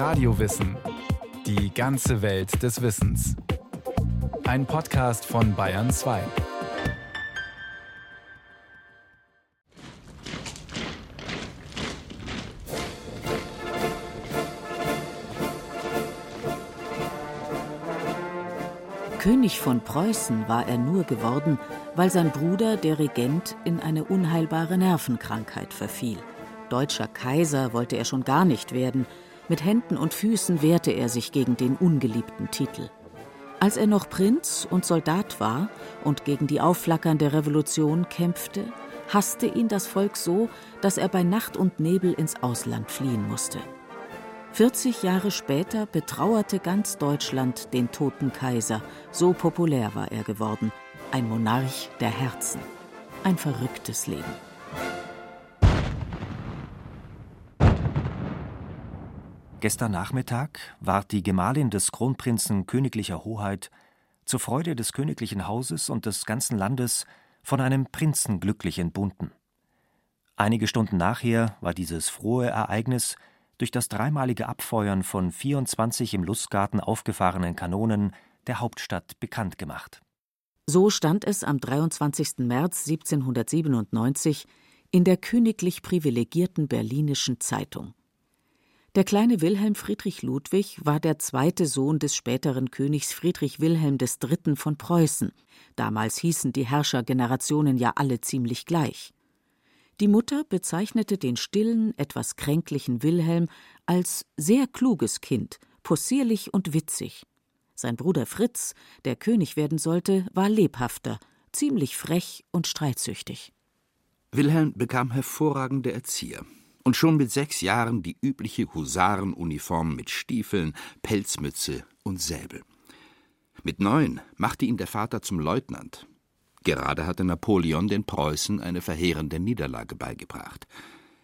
Radiowissen. Die ganze Welt des Wissens. Ein Podcast von Bayern 2. König von Preußen war er nur geworden, weil sein Bruder, der Regent, in eine unheilbare Nervenkrankheit verfiel. Deutscher Kaiser wollte er schon gar nicht werden. Mit Händen und Füßen wehrte er sich gegen den ungeliebten Titel. Als er noch Prinz und Soldat war und gegen die aufflackernde Revolution kämpfte, hasste ihn das Volk so, dass er bei Nacht und Nebel ins Ausland fliehen musste. 40 Jahre später betrauerte ganz Deutschland den toten Kaiser, so populär war er geworden, ein Monarch der Herzen. Ein verrücktes Leben. Gestern Nachmittag ward die Gemahlin des Kronprinzen königlicher Hoheit zur Freude des königlichen Hauses und des ganzen Landes von einem Prinzen glücklich entbunden. Einige Stunden nachher war dieses frohe Ereignis durch das dreimalige Abfeuern von 24 im Lustgarten aufgefahrenen Kanonen der Hauptstadt bekannt gemacht. So stand es am 23. März 1797 in der königlich privilegierten Berlinischen Zeitung. Der kleine Wilhelm Friedrich Ludwig war der zweite Sohn des späteren Königs Friedrich Wilhelm III. von Preußen. Damals hießen die Herrschergenerationen ja alle ziemlich gleich. Die Mutter bezeichnete den stillen, etwas kränklichen Wilhelm als sehr kluges Kind, possierlich und witzig. Sein Bruder Fritz, der König werden sollte, war lebhafter, ziemlich frech und streitsüchtig. Wilhelm bekam hervorragende Erzieher und schon mit sechs Jahren die übliche Husarenuniform mit Stiefeln, Pelzmütze und Säbel. Mit neun machte ihn der Vater zum Leutnant Gerade hatte Napoleon den Preußen eine verheerende Niederlage beigebracht.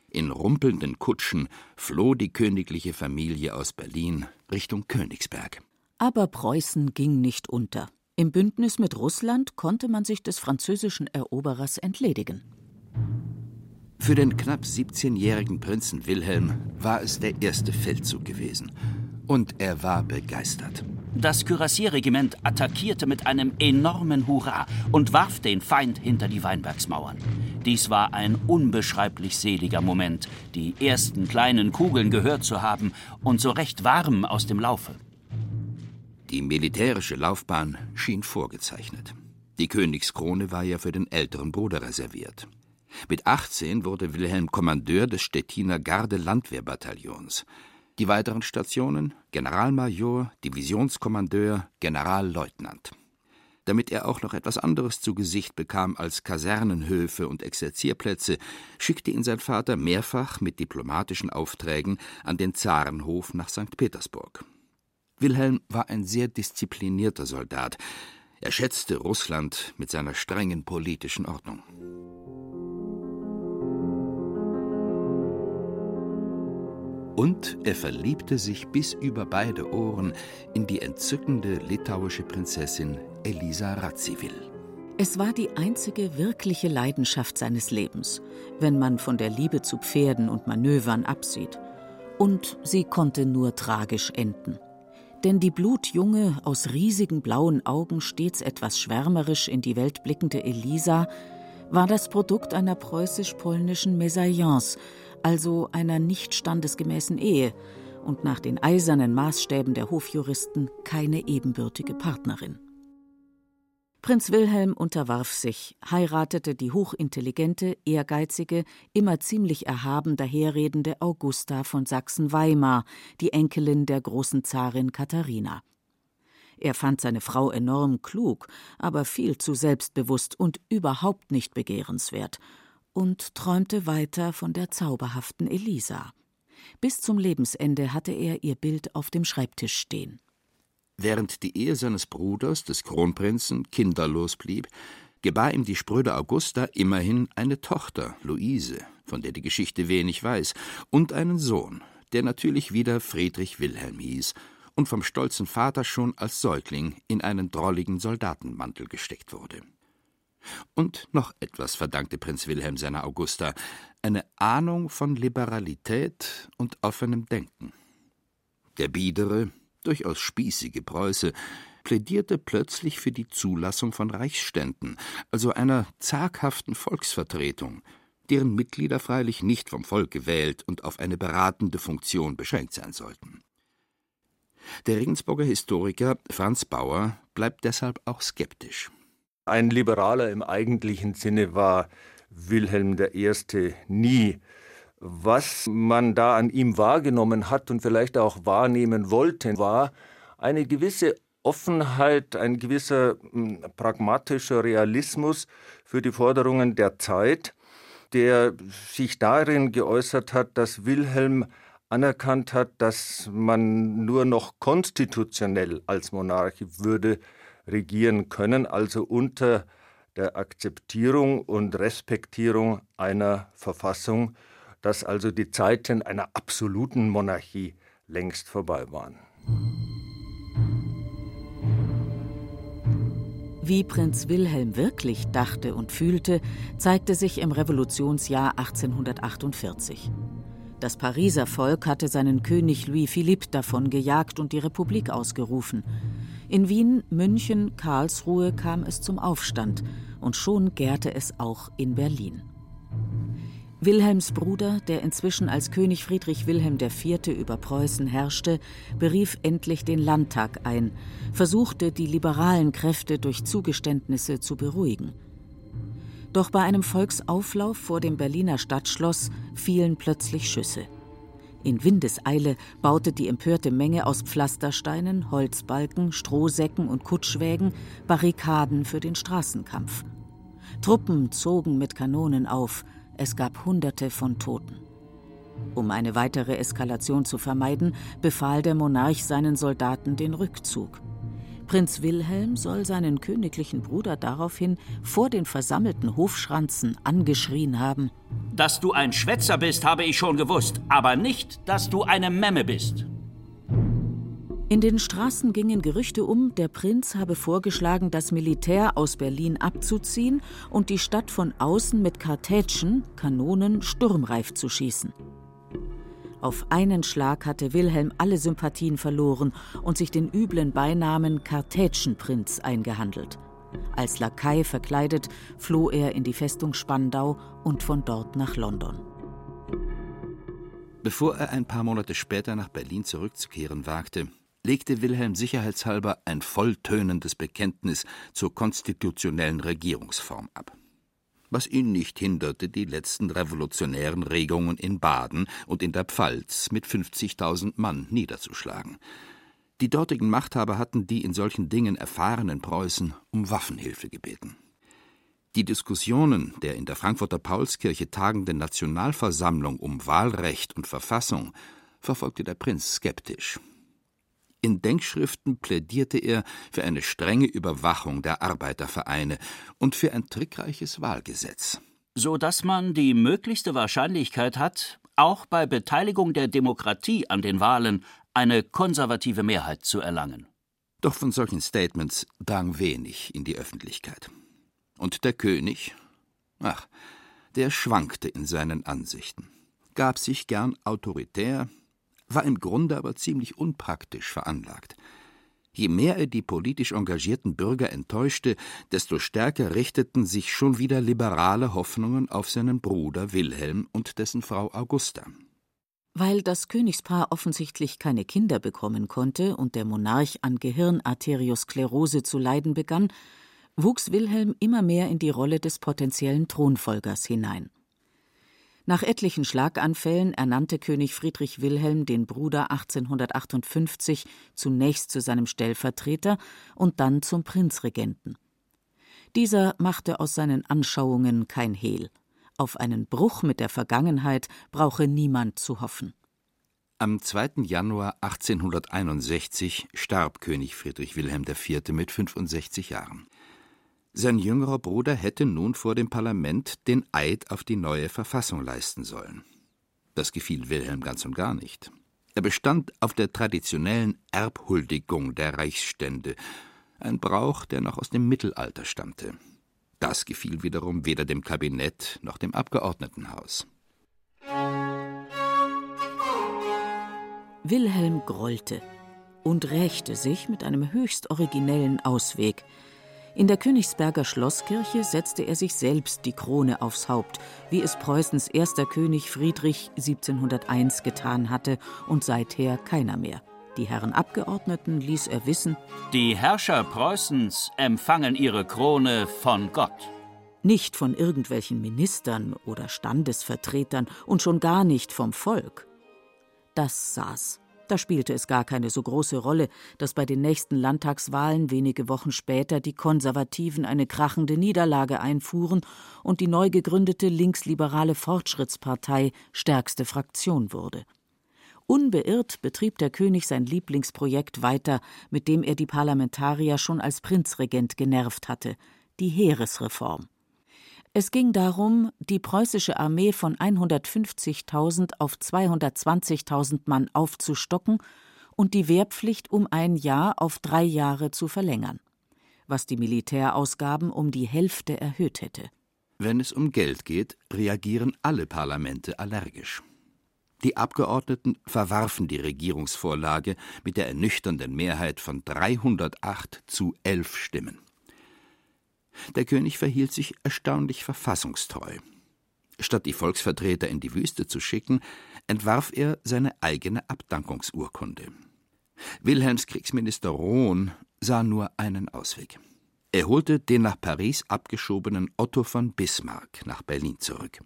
In rumpelnden Kutschen floh die königliche Familie aus Berlin Richtung Königsberg. Aber Preußen ging nicht unter. Im Bündnis mit Russland konnte man sich des französischen Eroberers entledigen. Für den knapp 17-jährigen Prinzen Wilhelm war es der erste Feldzug gewesen. Und er war begeistert. Das Kürassierregiment attackierte mit einem enormen Hurra und warf den Feind hinter die Weinbergsmauern. Dies war ein unbeschreiblich seliger Moment, die ersten kleinen Kugeln gehört zu haben und so recht warm aus dem Laufe. Die militärische Laufbahn schien vorgezeichnet. Die Königskrone war ja für den älteren Bruder reserviert. Mit 18 wurde Wilhelm Kommandeur des Stettiner Garde-Landwehrbataillons. Die weiteren Stationen Generalmajor, Divisionskommandeur, Generalleutnant. Damit er auch noch etwas anderes zu Gesicht bekam als Kasernenhöfe und Exerzierplätze, schickte ihn sein Vater mehrfach mit diplomatischen Aufträgen an den Zarenhof nach St. Petersburg. Wilhelm war ein sehr disziplinierter Soldat. Er schätzte Russland mit seiner strengen politischen Ordnung. Und er verliebte sich bis über beide Ohren in die entzückende litauische Prinzessin Elisa Radziwill. Es war die einzige wirkliche Leidenschaft seines Lebens, wenn man von der Liebe zu Pferden und Manövern absieht. Und sie konnte nur tragisch enden. Denn die blutjunge, aus riesigen blauen Augen stets etwas schwärmerisch in die Welt blickende Elisa war das Produkt einer preußisch-polnischen Mesalliance, also einer nicht standesgemäßen Ehe und nach den eisernen Maßstäben der Hofjuristen keine ebenbürtige Partnerin. Prinz Wilhelm unterwarf sich, heiratete die hochintelligente, ehrgeizige, immer ziemlich erhaben daherredende Augusta von Sachsen-Weimar, die Enkelin der großen Zarin Katharina. Er fand seine Frau enorm klug, aber viel zu selbstbewusst und überhaupt nicht begehrenswert und träumte weiter von der zauberhaften Elisa. Bis zum Lebensende hatte er ihr Bild auf dem Schreibtisch stehen. Während die Ehe seines Bruders, des Kronprinzen, kinderlos blieb, gebar ihm die spröde Augusta immerhin eine Tochter, Luise, von der die Geschichte wenig weiß, und einen Sohn, der natürlich wieder Friedrich Wilhelm hieß und vom stolzen Vater schon als Säugling in einen drolligen Soldatenmantel gesteckt wurde. Und noch etwas verdankte Prinz Wilhelm seiner Augusta, eine Ahnung von Liberalität und offenem Denken. Der biedere, durchaus spießige Preuße plädierte plötzlich für die Zulassung von Reichsständen, also einer zaghaften Volksvertretung, deren Mitglieder freilich nicht vom Volk gewählt und auf eine beratende Funktion beschränkt sein sollten. Der Regensburger Historiker Franz Bauer bleibt deshalb auch skeptisch. Ein Liberaler im eigentlichen Sinne war Wilhelm I. nie. Was man da an ihm wahrgenommen hat und vielleicht auch wahrnehmen wollte, war eine gewisse Offenheit, ein gewisser hm, pragmatischer Realismus für die Forderungen der Zeit, der sich darin geäußert hat, dass Wilhelm anerkannt hat, dass man nur noch konstitutionell als Monarch würde regieren können, also unter der Akzeptierung und Respektierung einer Verfassung, dass also die Zeiten einer absoluten Monarchie längst vorbei waren. Wie Prinz Wilhelm wirklich dachte und fühlte, zeigte sich im Revolutionsjahr 1848. Das Pariser Volk hatte seinen König Louis Philippe davon gejagt und die Republik ausgerufen. In Wien, München, Karlsruhe kam es zum Aufstand und schon gärte es auch in Berlin. Wilhelms Bruder, der inzwischen als König Friedrich Wilhelm IV. über Preußen herrschte, berief endlich den Landtag ein, versuchte, die liberalen Kräfte durch Zugeständnisse zu beruhigen. Doch bei einem Volksauflauf vor dem Berliner Stadtschloss fielen plötzlich Schüsse. In Windeseile baute die empörte Menge aus Pflastersteinen, Holzbalken, Strohsäcken und Kutschwägen Barrikaden für den Straßenkampf. Truppen zogen mit Kanonen auf, es gab Hunderte von Toten. Um eine weitere Eskalation zu vermeiden, befahl der Monarch seinen Soldaten den Rückzug. Prinz Wilhelm soll seinen königlichen Bruder daraufhin vor den versammelten Hofschranzen angeschrien haben: Dass du ein Schwätzer bist, habe ich schon gewusst, aber nicht, dass du eine Memme bist. In den Straßen gingen Gerüchte um, der Prinz habe vorgeschlagen, das Militär aus Berlin abzuziehen und die Stadt von außen mit Kartätschen, Kanonen, sturmreif zu schießen. Auf einen Schlag hatte Wilhelm alle Sympathien verloren und sich den üblen Beinamen Kartätschenprinz eingehandelt. Als Lakai verkleidet floh er in die Festung Spandau und von dort nach London. Bevor er ein paar Monate später nach Berlin zurückzukehren wagte, legte Wilhelm sicherheitshalber ein volltönendes Bekenntnis zur konstitutionellen Regierungsform ab. Was ihn nicht hinderte, die letzten revolutionären Regungen in Baden und in der Pfalz mit 50.000 Mann niederzuschlagen. Die dortigen Machthaber hatten die in solchen Dingen erfahrenen Preußen um Waffenhilfe gebeten. Die Diskussionen der in der Frankfurter Paulskirche tagenden Nationalversammlung um Wahlrecht und Verfassung verfolgte der Prinz skeptisch. In Denkschriften plädierte er für eine strenge Überwachung der Arbeitervereine und für ein trickreiches Wahlgesetz. So dass man die möglichste Wahrscheinlichkeit hat, auch bei Beteiligung der Demokratie an den Wahlen eine konservative Mehrheit zu erlangen. Doch von solchen Statements drang wenig in die Öffentlichkeit. Und der König, ach, der schwankte in seinen Ansichten, gab sich gern autoritär, war im Grunde aber ziemlich unpraktisch veranlagt. Je mehr er die politisch engagierten Bürger enttäuschte, desto stärker richteten sich schon wieder liberale Hoffnungen auf seinen Bruder Wilhelm und dessen Frau Augusta. Weil das Königspaar offensichtlich keine Kinder bekommen konnte und der Monarch an Gehirnarteriosklerose zu leiden begann, wuchs Wilhelm immer mehr in die Rolle des potenziellen Thronfolgers hinein. Nach etlichen Schlaganfällen ernannte König Friedrich Wilhelm den Bruder 1858 zunächst zu seinem Stellvertreter und dann zum Prinzregenten. Dieser machte aus seinen Anschauungen kein Hehl. Auf einen Bruch mit der Vergangenheit brauche niemand zu hoffen. Am 2. Januar 1861 starb König Friedrich Wilhelm IV. mit 65 Jahren. Sein jüngerer Bruder hätte nun vor dem Parlament den Eid auf die neue Verfassung leisten sollen. Das gefiel Wilhelm ganz und gar nicht. Er bestand auf der traditionellen Erbhuldigung der Reichsstände, ein Brauch, der noch aus dem Mittelalter stammte. Das gefiel wiederum weder dem Kabinett noch dem Abgeordnetenhaus. Wilhelm grollte und rächte sich mit einem höchst originellen Ausweg. In der Königsberger Schlosskirche setzte er sich selbst die Krone aufs Haupt, wie es Preußens erster König Friedrich 1701 getan hatte und seither keiner mehr. Die Herren Abgeordneten ließ er wissen: Die Herrscher Preußens empfangen ihre Krone von Gott. Nicht von irgendwelchen Ministern oder Standesvertretern und schon gar nicht vom Volk. Das saß. Da spielte es gar keine so große Rolle, dass bei den nächsten Landtagswahlen wenige Wochen später die Konservativen eine krachende Niederlage einfuhren und die neu gegründete linksliberale Fortschrittspartei stärkste Fraktion wurde. Unbeirrt betrieb der König sein Lieblingsprojekt weiter, mit dem er die Parlamentarier schon als Prinzregent genervt hatte, die Heeresreform. Es ging darum, die preußische Armee von 150.000 auf 220.000 Mann aufzustocken und die Wehrpflicht um ein Jahr auf drei Jahre zu verlängern, was die Militärausgaben um die Hälfte erhöht hätte. Wenn es um Geld geht, reagieren alle Parlamente allergisch. Die Abgeordneten verwarfen die Regierungsvorlage mit der ernüchternden Mehrheit von 308 zu 11 Stimmen. Der König verhielt sich erstaunlich verfassungstreu. Statt die Volksvertreter in die Wüste zu schicken, entwarf er seine eigene Abdankungsurkunde. Wilhelms Kriegsminister Rohn sah nur einen Ausweg. Er holte den nach Paris abgeschobenen Otto von Bismarck nach Berlin zurück.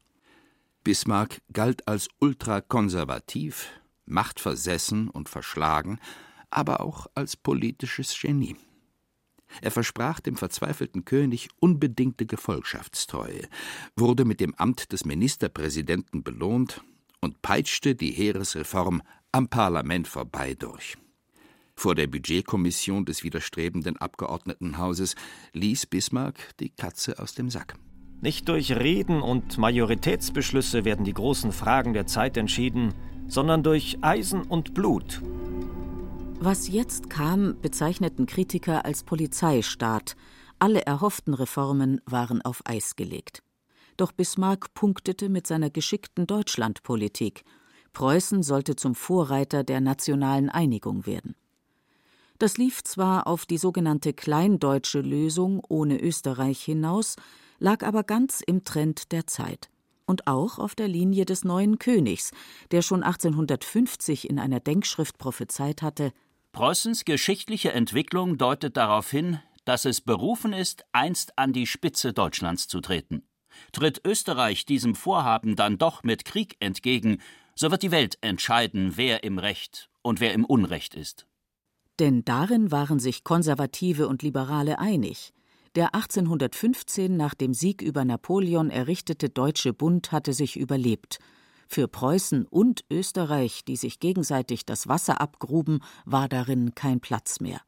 Bismarck galt als ultrakonservativ, machtversessen und verschlagen, aber auch als politisches Genie. Er versprach dem verzweifelten König unbedingte Gefolgschaftstreue, wurde mit dem Amt des Ministerpräsidenten belohnt und peitschte die Heeresreform am Parlament vorbei durch. Vor der Budgetkommission des widerstrebenden Abgeordnetenhauses ließ Bismarck die Katze aus dem Sack. Nicht durch Reden und Majoritätsbeschlüsse werden die großen Fragen der Zeit entschieden, sondern durch Eisen und Blut. Was jetzt kam, bezeichneten Kritiker als Polizeistaat. Alle erhofften Reformen waren auf Eis gelegt. Doch Bismarck punktete mit seiner geschickten Deutschlandpolitik. Preußen sollte zum Vorreiter der nationalen Einigung werden. Das lief zwar auf die sogenannte Kleindeutsche Lösung ohne Österreich hinaus, lag aber ganz im Trend der Zeit und auch auf der Linie des neuen Königs, der schon 1850 in einer Denkschrift prophezeit hatte, Preußens geschichtliche Entwicklung deutet darauf hin, dass es berufen ist, einst an die Spitze Deutschlands zu treten. Tritt Österreich diesem Vorhaben dann doch mit Krieg entgegen, so wird die Welt entscheiden, wer im Recht und wer im Unrecht ist. Denn darin waren sich Konservative und Liberale einig. Der 1815 nach dem Sieg über Napoleon errichtete Deutsche Bund hatte sich überlebt. Für Preußen und Österreich, die sich gegenseitig das Wasser abgruben, war darin kein Platz mehr.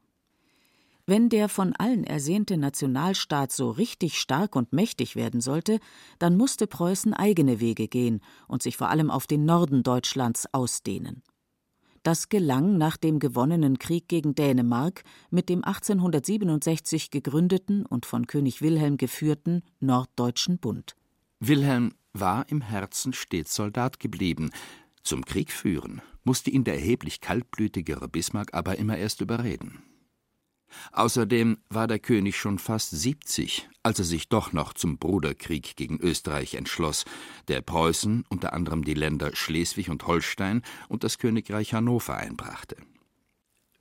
Wenn der von allen ersehnte Nationalstaat so richtig stark und mächtig werden sollte, dann musste Preußen eigene Wege gehen und sich vor allem auf den Norden Deutschlands ausdehnen. Das gelang nach dem gewonnenen Krieg gegen Dänemark mit dem 1867 gegründeten und von König Wilhelm geführten Norddeutschen Bund. Wilhelm war im Herzen stets Soldat geblieben. Zum Krieg führen musste ihn der erheblich kaltblütigere Bismarck aber immer erst überreden. Außerdem war der König schon fast 70, als er sich doch noch zum Bruderkrieg gegen Österreich entschloss, der Preußen, unter anderem die Länder Schleswig und Holstein und das Königreich Hannover einbrachte.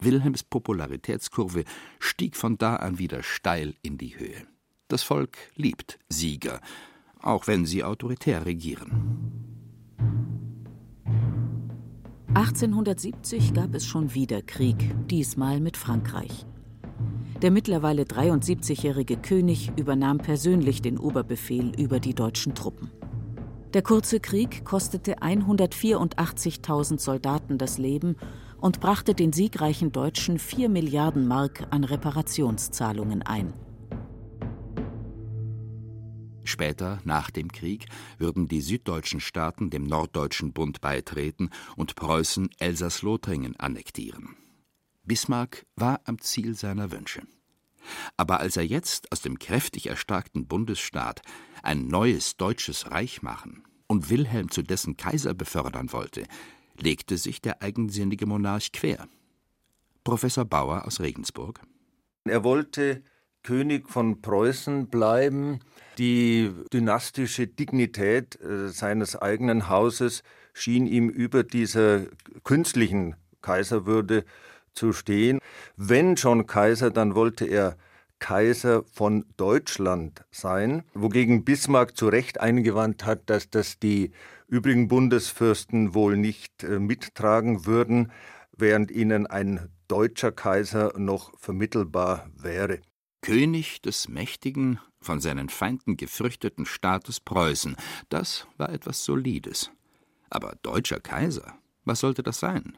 Wilhelms Popularitätskurve stieg von da an wieder steil in die Höhe. Das Volk liebt Sieger, auch wenn sie autoritär regieren. 1870 gab es schon wieder Krieg, diesmal mit Frankreich. Der mittlerweile 73-jährige König übernahm persönlich den Oberbefehl über die deutschen Truppen. Der kurze Krieg kostete 184.000 Soldaten das Leben und brachte den siegreichen Deutschen 4 Milliarden Mark an Reparationszahlungen ein. Später, nach dem Krieg, würden die süddeutschen Staaten dem Norddeutschen Bund beitreten und Preußen Elsass-Lothringen annektieren. Bismarck war am Ziel seiner Wünsche. Aber als er jetzt aus dem kräftig erstarkten Bundesstaat ein neues deutsches Reich machen und Wilhelm zu dessen Kaiser befördern wollte, legte sich der eigensinnige Monarch quer. Professor Bauer aus Regensburg. Er wollte König von Preußen bleiben. Die dynastische Dignität äh, seines eigenen Hauses schien ihm über dieser künstlichen Kaiserwürde zu stehen. Wenn schon Kaiser, dann wollte er Kaiser von Deutschland sein, wogegen Bismarck zu Recht eingewandt hat, dass das die übrigen Bundesfürsten wohl nicht äh, mittragen würden, während ihnen ein deutscher Kaiser noch vermittelbar wäre. König des mächtigen, von seinen Feinden gefürchteten Staates Preußen, das war etwas Solides. Aber deutscher Kaiser, was sollte das sein?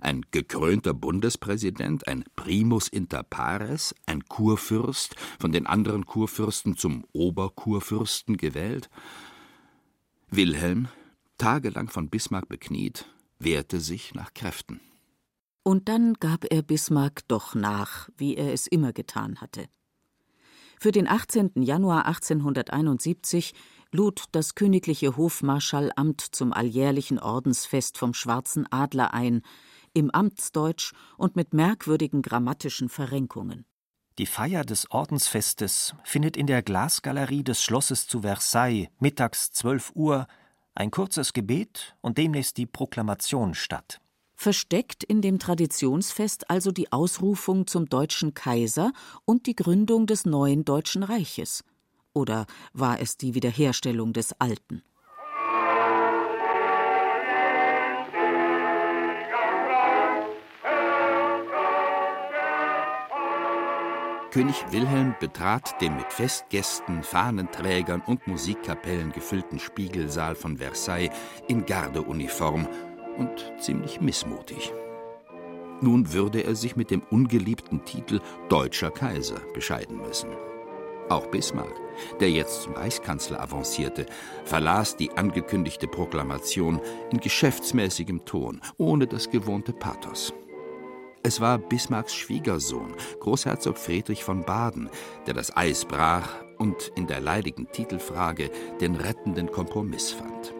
Ein gekrönter Bundespräsident, ein Primus inter pares, ein Kurfürst, von den anderen Kurfürsten zum Oberkurfürsten gewählt? Wilhelm, tagelang von Bismarck bekniet, wehrte sich nach Kräften. Und dann gab er Bismarck doch nach, wie er es immer getan hatte. Für den 18. Januar 1871 lud das königliche Hofmarschallamt zum alljährlichen Ordensfest vom Schwarzen Adler ein, im Amtsdeutsch und mit merkwürdigen grammatischen Verrenkungen. Die Feier des Ordensfestes findet in der Glasgalerie des Schlosses zu Versailles mittags 12 Uhr, ein kurzes Gebet und demnächst die Proklamation statt. Versteckt in dem Traditionsfest also die Ausrufung zum deutschen Kaiser und die Gründung des neuen Deutschen Reiches. Oder war es die Wiederherstellung des alten? König Wilhelm betrat den mit Festgästen, Fahnenträgern und Musikkapellen gefüllten Spiegelsaal von Versailles in Gardeuniform und ziemlich missmutig. Nun würde er sich mit dem ungeliebten Titel Deutscher Kaiser bescheiden müssen. Auch Bismarck, der jetzt zum Reichskanzler avancierte, verlas die angekündigte Proklamation in geschäftsmäßigem Ton, ohne das gewohnte Pathos. Es war Bismarcks Schwiegersohn, Großherzog Friedrich von Baden, der das Eis brach und in der leidigen Titelfrage den rettenden Kompromiss fand.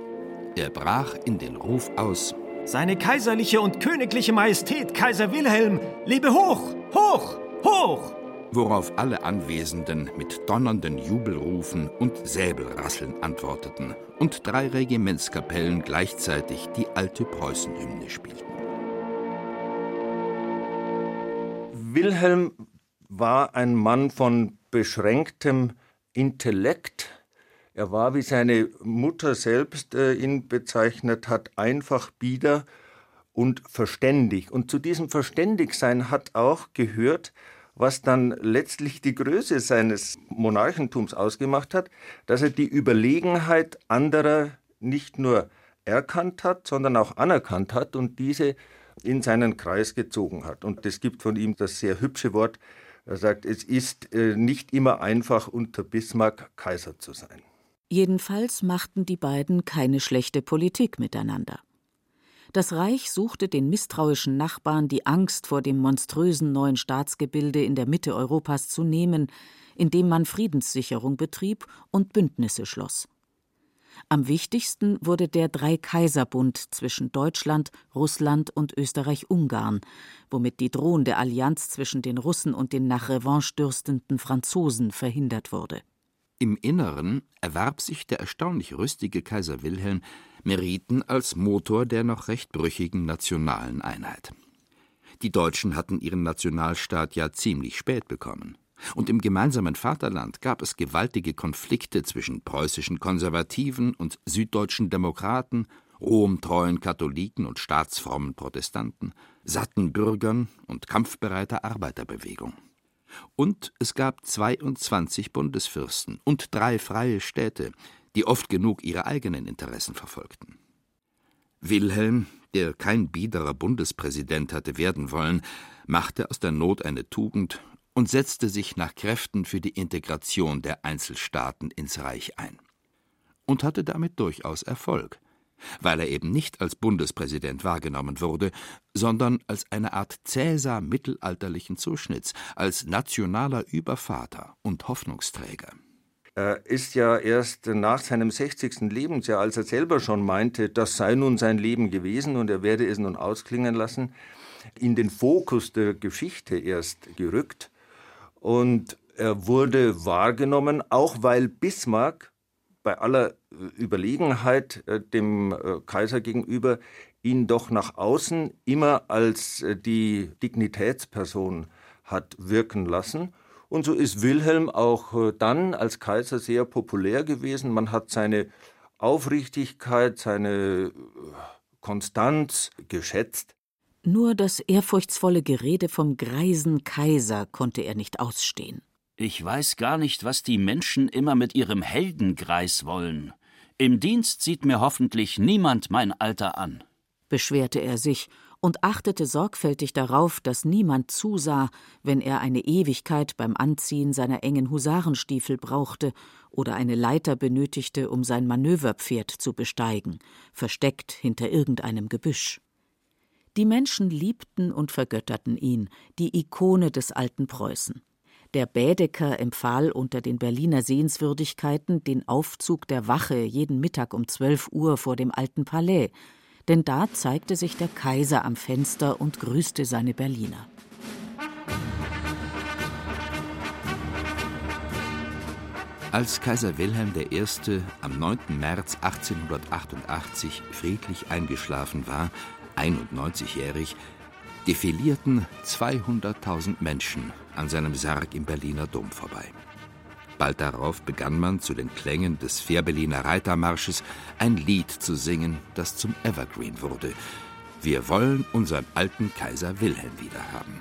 Er brach in den Ruf aus Seine kaiserliche und königliche Majestät Kaiser Wilhelm lebe hoch, hoch, hoch! Worauf alle Anwesenden mit donnernden Jubelrufen und Säbelrasseln antworteten und drei Regimentskapellen gleichzeitig die alte Preußenhymne spielten. Wilhelm war ein Mann von beschränktem Intellekt. Er war, wie seine Mutter selbst äh, ihn bezeichnet hat, einfach bieder und verständig. Und zu diesem Verständigsein hat auch gehört, was dann letztlich die Größe seines Monarchentums ausgemacht hat, dass er die Überlegenheit anderer nicht nur erkannt hat, sondern auch anerkannt hat und diese in seinen Kreis gezogen hat. Und es gibt von ihm das sehr hübsche Wort, er sagt, es ist äh, nicht immer einfach, unter Bismarck Kaiser zu sein. Jedenfalls machten die beiden keine schlechte Politik miteinander. Das Reich suchte den misstrauischen Nachbarn die Angst vor dem monströsen neuen Staatsgebilde in der Mitte Europas zu nehmen, indem man Friedenssicherung betrieb und Bündnisse schloss. Am wichtigsten wurde der Dreikaiserbund zwischen Deutschland, Russland und Österreich-Ungarn, womit die drohende Allianz zwischen den Russen und den nach Revanche dürstenden Franzosen verhindert wurde. Im Inneren erwarb sich der erstaunlich rüstige Kaiser Wilhelm Meriten als Motor der noch recht brüchigen nationalen Einheit. Die Deutschen hatten ihren Nationalstaat ja ziemlich spät bekommen. Und im gemeinsamen Vaterland gab es gewaltige Konflikte zwischen preußischen Konservativen und süddeutschen Demokraten, romtreuen Katholiken und staatsfrommen Protestanten, satten Bürgern und kampfbereiter Arbeiterbewegung. Und es gab 22 Bundesfürsten und drei freie Städte, die oft genug ihre eigenen Interessen verfolgten. Wilhelm, der kein biederer Bundespräsident hatte werden wollen, machte aus der Not eine Tugend und setzte sich nach Kräften für die Integration der Einzelstaaten ins Reich ein. Und hatte damit durchaus Erfolg, weil er eben nicht als Bundespräsident wahrgenommen wurde, sondern als eine Art Cäsar mittelalterlichen Zuschnitts, als nationaler Übervater und Hoffnungsträger. Er ist ja erst nach seinem 60. Lebensjahr, als er selber schon meinte, das sei nun sein Leben gewesen und er werde es nun ausklingen lassen, in den Fokus der Geschichte erst gerückt. Und er wurde wahrgenommen, auch weil Bismarck bei aller Überlegenheit äh, dem äh, Kaiser gegenüber ihn doch nach außen immer als äh, die Dignitätsperson hat wirken lassen. Und so ist Wilhelm auch dann als Kaiser sehr populär gewesen. Man hat seine Aufrichtigkeit, seine Konstanz geschätzt. Nur das ehrfurchtsvolle Gerede vom greisen Kaiser konnte er nicht ausstehen. Ich weiß gar nicht, was die Menschen immer mit ihrem Heldengreis wollen. Im Dienst sieht mir hoffentlich niemand mein Alter an, beschwerte er sich und achtete sorgfältig darauf, dass niemand zusah, wenn er eine Ewigkeit beim Anziehen seiner engen Husarenstiefel brauchte oder eine Leiter benötigte, um sein Manöverpferd zu besteigen, versteckt hinter irgendeinem Gebüsch. Die Menschen liebten und vergötterten ihn, die Ikone des alten Preußen. Der Bädeker empfahl unter den Berliner Sehenswürdigkeiten den Aufzug der Wache jeden Mittag um 12 Uhr vor dem Alten Palais, denn da zeigte sich der Kaiser am Fenster und grüßte seine Berliner. Als Kaiser Wilhelm I. am 9. März 1888 friedlich eingeschlafen war, 91-jährig, defilierten 200.000 Menschen an seinem Sarg im Berliner Dom vorbei. Bald darauf begann man zu den Klängen des Fährberliner Reitermarsches ein Lied zu singen, das zum Evergreen wurde. Wir wollen unseren alten Kaiser Wilhelm wiederhaben.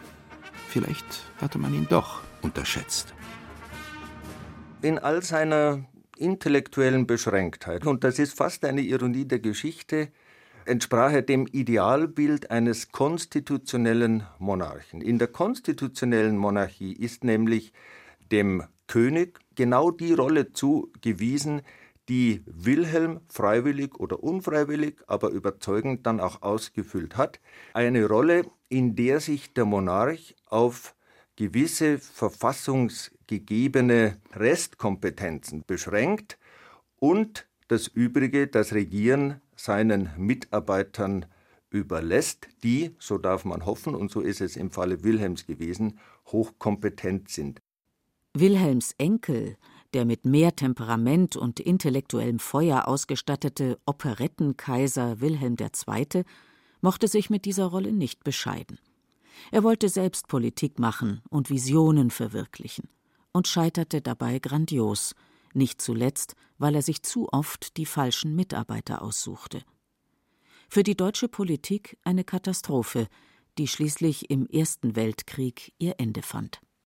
Vielleicht hatte man ihn doch unterschätzt. In all seiner intellektuellen Beschränktheit, und das ist fast eine Ironie der Geschichte, entsprach er dem Idealbild eines konstitutionellen Monarchen. In der konstitutionellen Monarchie ist nämlich dem König genau die Rolle zugewiesen, die Wilhelm freiwillig oder unfreiwillig, aber überzeugend dann auch ausgefüllt hat. Eine Rolle, in der sich der Monarch auf gewisse verfassungsgegebene Restkompetenzen beschränkt und das Übrige, das Regieren, seinen Mitarbeitern überlässt, die, so darf man hoffen, und so ist es im Falle Wilhelms gewesen, hochkompetent sind. Wilhelms Enkel, der mit mehr Temperament und intellektuellem Feuer ausgestattete Operettenkaiser Wilhelm II., mochte sich mit dieser Rolle nicht bescheiden. Er wollte selbst Politik machen und Visionen verwirklichen und scheiterte dabei grandios, nicht zuletzt, weil er sich zu oft die falschen Mitarbeiter aussuchte. Für die deutsche Politik eine Katastrophe, die schließlich im Ersten Weltkrieg ihr Ende fand